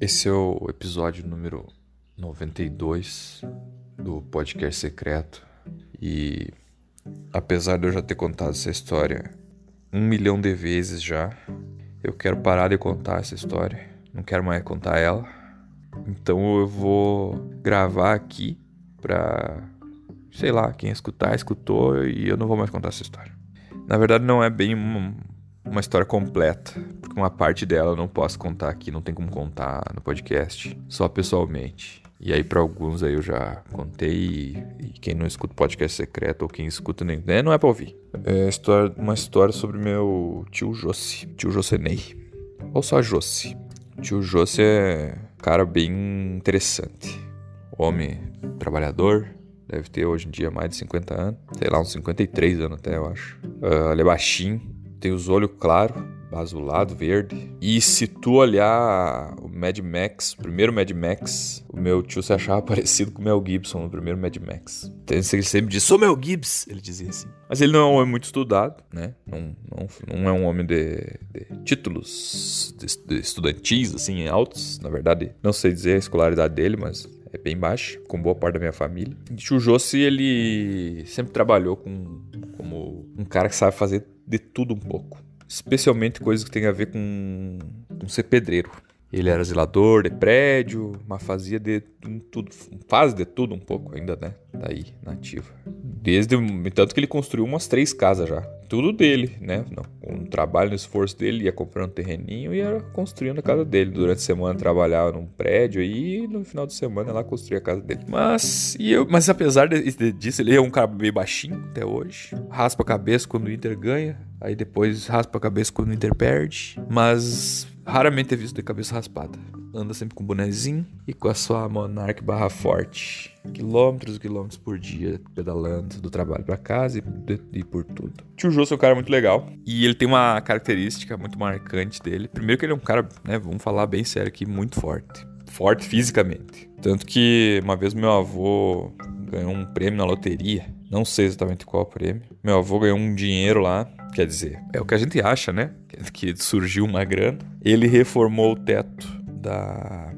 Esse é o episódio número 92 do podcast secreto. E apesar de eu já ter contado essa história um milhão de vezes já, eu quero parar de contar essa história. Não quero mais contar ela. Então eu vou gravar aqui pra. Sei lá, quem escutar, escutou e eu não vou mais contar essa história. Na verdade, não é bem uma história completa, porque uma parte dela eu não posso contar aqui, não tem como contar no podcast, só pessoalmente. E aí, para alguns aí eu já contei, e, e quem não escuta podcast secreto ou quem escuta nem. Né, não é pra ouvir. É história, uma história sobre meu tio Jossi, tio Josenei. Ou só Jossi. Tio Jossi é um cara bem interessante. Homem trabalhador, deve ter hoje em dia mais de 50 anos, sei lá, uns 53 anos até, eu acho. Uh, ele é baixinho, tem os olhos claros, azulado, verde. E se tu olhar o Mad Max, o primeiro Mad Max, o meu tio se achava parecido com o Mel Gibson no primeiro Mad Max. Então ele sempre diz, sou Mel Gibbs, ele dizia assim. Mas ele não é um homem muito estudado, né? Não, não, não é um homem de, de títulos de, de estudantis, assim, altos. Na verdade, não sei dizer a escolaridade dele, mas é bem baixa, com boa parte da minha família. O Jossi, ele sempre trabalhou com, como um cara que sabe fazer de tudo um pouco. Especialmente coisas que tem a ver com, com ser pedreiro. Ele era zelador de prédio, mas fazia de tudo, faz de tudo um pouco ainda, né? Daí, nativa. Desde tanto que ele construiu umas três casas já. Tudo dele, né? Com o trabalho, no esforço dele, ia comprando um terreninho e ia construindo a casa dele. Durante a semana trabalhava num prédio e no final de semana lá construía a casa dele. Mas, e eu, mas apesar de, disso, ele é um cara meio baixinho até hoje. Raspa a cabeça quando o Inter ganha. Aí depois raspa a cabeça quando o Inter perde. Mas Raramente é visto de cabeça raspada. Anda sempre com bonezinho e com a sua Monarch barra forte. Quilômetros e quilômetros por dia, pedalando do trabalho para casa e, e, por tudo. Tio Jô é um cara muito legal. E ele tem uma característica muito marcante dele. Primeiro que ele é um cara, né, vamos falar bem sério aqui, muito forte. Forte fisicamente. Tanto que uma vez meu avô ganhou um prêmio na loteria. Não sei exatamente qual prêmio. Meu avô ganhou um dinheiro lá Quer dizer, é o que a gente acha, né? Que surgiu uma grana. Ele reformou o teto da,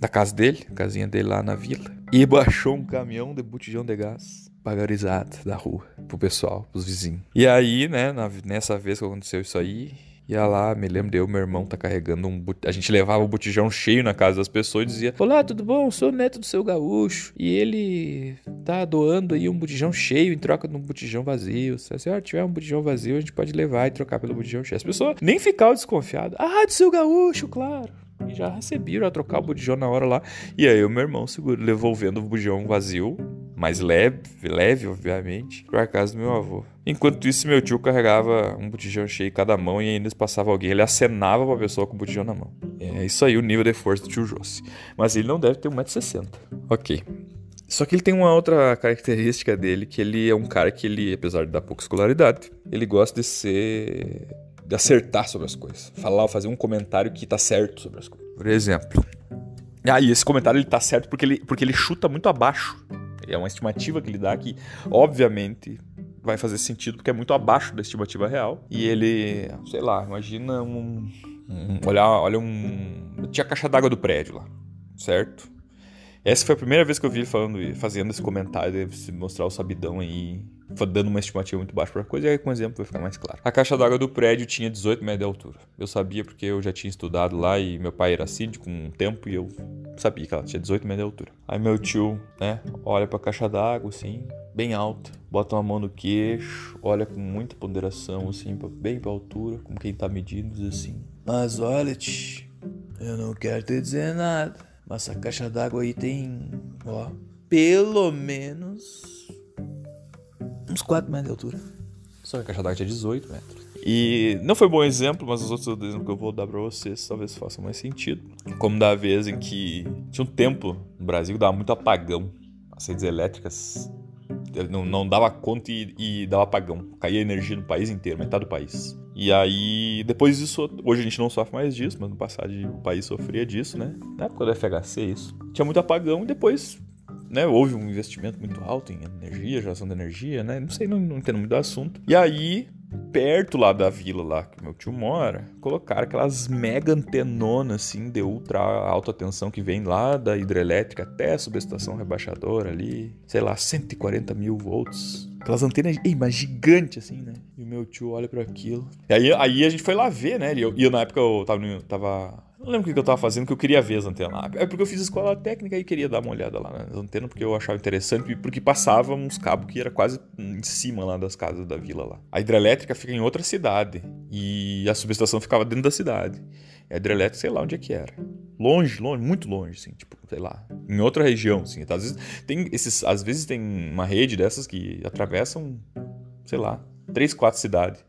da casa dele, casinha dele lá na vila, e baixou um caminhão de botijão de gás pagarizado da rua pro pessoal, pros vizinhos. E aí, né, na, nessa vez que aconteceu isso aí, Ia lá, me lembro de eu, meu irmão tá carregando um. A gente levava o botijão cheio na casa das pessoas e dizia: Olá, tudo bom? Sou neto do seu gaúcho. E ele tá doando aí um botijão cheio em troca de um botijão vazio. Se a senhora tiver um botijão vazio, a gente pode levar e trocar pelo botijão cheio. As pessoas nem ficavam desconfiadas. Ah, do seu gaúcho, claro. E já receberam a trocar o botijão na hora lá. E aí o meu irmão seguro, devolvendo o botijão vazio mais leve, leve, obviamente, para casa do meu avô. Enquanto isso, meu tio carregava um botijão cheio em cada mão e ainda passava alguém, ele acenava pra pessoa com o botijão na mão. É isso aí o nível de força do tio Jossi. Mas ele não deve ter 1,60m. Ok. Só que ele tem uma outra característica dele, que ele é um cara que ele, apesar de dar pouca escolaridade, ele gosta de ser... de acertar sobre as coisas. Falar ou fazer um comentário que tá certo sobre as coisas. Por exemplo... Ah, e esse comentário ele tá certo porque ele, porque ele chuta muito abaixo é uma estimativa que ele dá que, obviamente, vai fazer sentido porque é muito abaixo da estimativa real. E ele, sei lá, imagina um. um olha, olha um. Tinha a caixa d'água do prédio lá, certo? Essa foi a primeira vez que eu vi ele falando, fazendo esse comentário, de mostrar o sabidão aí dando uma estimativa muito baixa para coisa, e aí com exemplo vai ficar mais claro. A caixa d'água do prédio tinha 18 metros de altura. Eu sabia porque eu já tinha estudado lá e meu pai era síndico um tempo e eu sabia que ela tinha 18 metros de altura. Aí meu tio, né, olha para a caixa d'água assim, bem alta, bota uma mão no queixo, olha com muita ponderação assim, bem para altura, como quem tá medindo, diz assim: "Mas olha, eu não quero te dizer nada, mas a caixa d'água aí tem, ó, pelo menos uns 4 metros de altura. Só que a caixa d'água tinha 18 metros. E não foi bom exemplo, mas os outros exemplos que eu vou dar pra vocês talvez façam mais sentido. Como da vez em que tinha um tempo no Brasil que dava muito apagão. As redes elétricas não, não dava conta e, e dava apagão. Caía energia no país inteiro, metade do país. E aí, depois disso, hoje a gente não sofre mais disso, mas no passado o país sofria disso, né? Na época do FHC, isso. Tinha muito apagão e depois né, houve um investimento muito alto em energia, geração de energia, né? Não sei, não, não entendo muito do assunto. E aí, perto lá da vila lá que meu tio mora, colocaram aquelas mega antenonas assim de ultra alta tensão que vem lá da hidrelétrica até a subestação rebaixadora ali, sei lá, 140 mil volts. Aquelas antenas, ei, mas gigante assim, né? E o meu tio olha para aquilo. E aí, aí a gente foi lá ver, né? E eu, e na época eu tava, tava não lembro o que eu tava fazendo, que eu queria ver as antenas. É porque eu fiz escola técnica e queria dar uma olhada lá nas antenas, porque eu achava interessante, porque passava uns cabos que era quase em cima lá das casas da vila lá. A hidrelétrica fica em outra cidade e a subestação ficava dentro da cidade. A hidrelétrica, sei lá onde é que era. Longe, longe, muito longe, assim, tipo, sei lá, em outra região, assim. Às vezes tem esses, às vezes tem uma rede dessas que atravessam, sei lá, três, quatro cidades.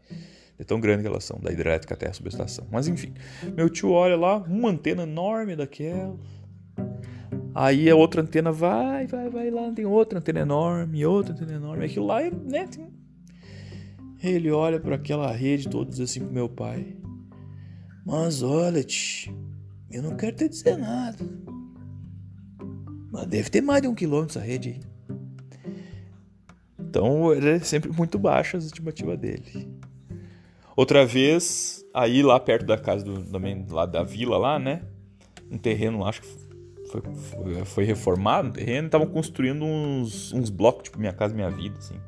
É tão grande que elas são, da hidrelétrica até a subestação. Mas enfim, meu tio olha lá, uma antena enorme daquela. Aí a outra antena vai, vai, vai lá, tem outra antena enorme, outra antena enorme. Aquilo lá é, né? Tem... Ele olha para aquela rede toda diz assim pro meu pai: Mas olha, tch, eu não quero te dizer nada. Mas deve ter mais de um quilômetro essa rede aí. Então era sempre muito baixa a estimativa dele. Outra vez, aí lá perto da casa do, também, lá da vila lá, né? Um terreno, acho que foi, foi, foi reformado um terreno, estavam construindo uns, uns blocos, tipo Minha Casa Minha Vida, assim.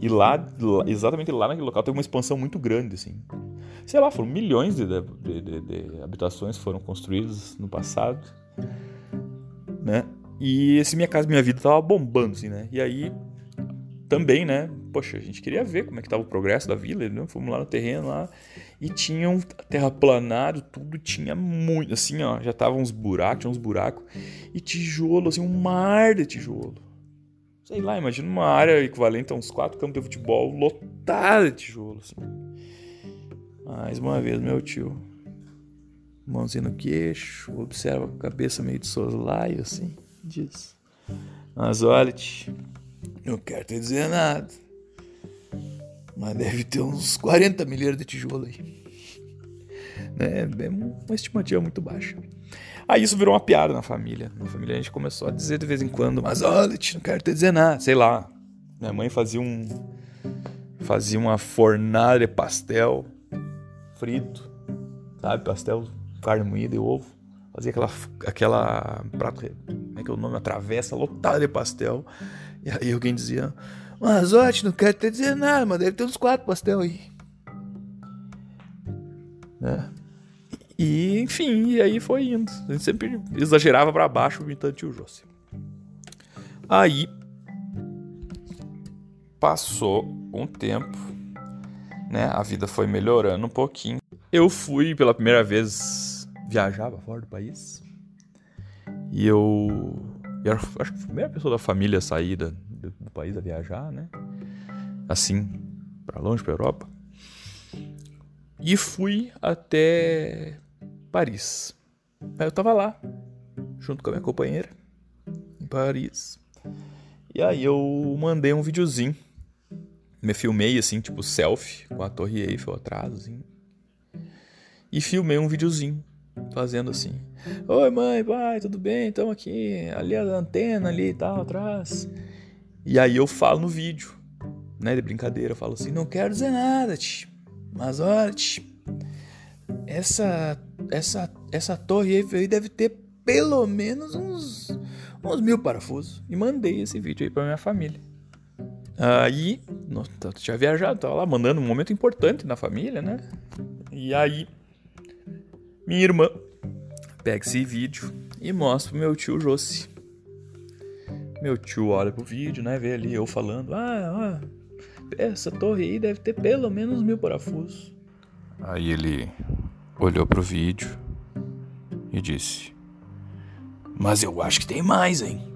E lá, exatamente lá naquele local, teve uma expansão muito grande, assim. Sei lá, foram milhões de, de, de, de habitações foram construídas no passado, né? E esse Minha Casa Minha Vida tava bombando, assim, né? E aí também, né? Poxa, a gente queria ver como é que tava o progresso da vila, né? Fomos lá no terreno lá e tinha um terraplanado, tudo tinha muito, assim, ó, já tava uns buracos, tinha uns buracos e tijolo, assim, um mar de tijolo. Sei lá, imagina uma área equivalente a uns quatro campos de futebol lotada de tijolo, assim. Mais uma vez, meu tio, mãozinha no queixo, observa a cabeça meio de soslaio, assim, diz. Mas olha, tio, não quero te dizer nada. Mas deve ter uns 40 milheiros de tijolo aí. Né? É uma estimativa muito baixa. Aí isso virou uma piada na família. Na família a gente começou a dizer de vez em quando, mas olha, não quero te dizer nada. Sei lá. Minha mãe fazia um. Fazia uma fornada de pastel frito. Sabe? Pastel, carne moída e ovo. Fazia aquela. aquela prato. Como é que é o nome? A travessa lotada de pastel. E aí alguém dizia: Mas, Ote, não quero te dizer nada, mas deve ter uns quatro pastel aí. Né? E, enfim, e aí foi indo. A gente sempre exagerava para baixo imitando tio José. Aí passou um tempo, né? A vida foi melhorando um pouquinho. Eu fui pela primeira vez viajar pra fora do país. E eu e era, acho que a primeira pessoa da família a sair do, do país a viajar, né? Assim, para longe, para Europa. E fui até Paris. Aí eu tava lá, junto com a minha companheira, em Paris. E aí eu mandei um videozinho. Me filmei assim, tipo selfie, com a Torre Eiffel atrás, assim. E filmei um videozinho fazendo assim. Oi, mãe, pai, tudo bem? Estamos aqui. Ali a antena ali e tal, atrás. E aí eu falo no vídeo, né, de brincadeira, eu falo assim: não quero dizer nada, tch, mas olha, tch, essa, essa, essa torre aí deve ter pelo menos uns, uns mil parafusos. E mandei esse vídeo aí pra minha família. Aí, nossa, tinha viajado, tava lá mandando um momento importante na família, né? E aí minha irmã pega esse vídeo e mostra pro meu tio Jossi. Meu tio olha pro vídeo, né? Vê ali eu falando: Ah, ah, essa torre aí deve ter pelo menos mil parafusos. Aí ele olhou pro vídeo e disse: Mas eu acho que tem mais, hein?